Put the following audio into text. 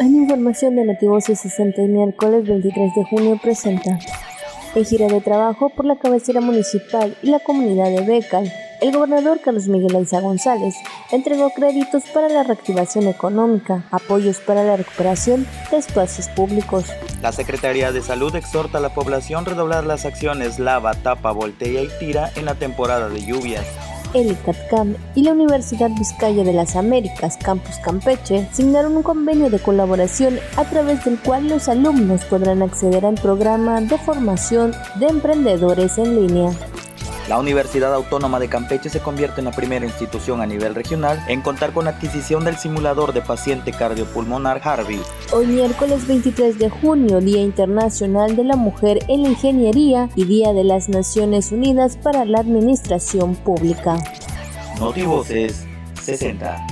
En información de Nativoce 60 y miércoles 23 de junio presenta en gira de trabajo por la cabecera municipal y la comunidad de Becal, el gobernador Carlos Miguel Aiza González entregó créditos para la reactivación económica, apoyos para la recuperación de espacios públicos. La Secretaría de Salud exhorta a la población redoblar las acciones lava, tapa, voltea y tira en la temporada de lluvias el ICATCAM y la Universidad Vizcaya de las Américas, Campus Campeche, signaron un convenio de colaboración a través del cual los alumnos podrán acceder al programa de formación de emprendedores en línea. La Universidad Autónoma de Campeche se convierte en la primera institución a nivel regional en contar con la adquisición del simulador de paciente cardiopulmonar Harvey. Hoy miércoles 23 de junio, Día Internacional de la Mujer en la Ingeniería y Día de las Naciones Unidas para la Administración Pública. Notivoces 60.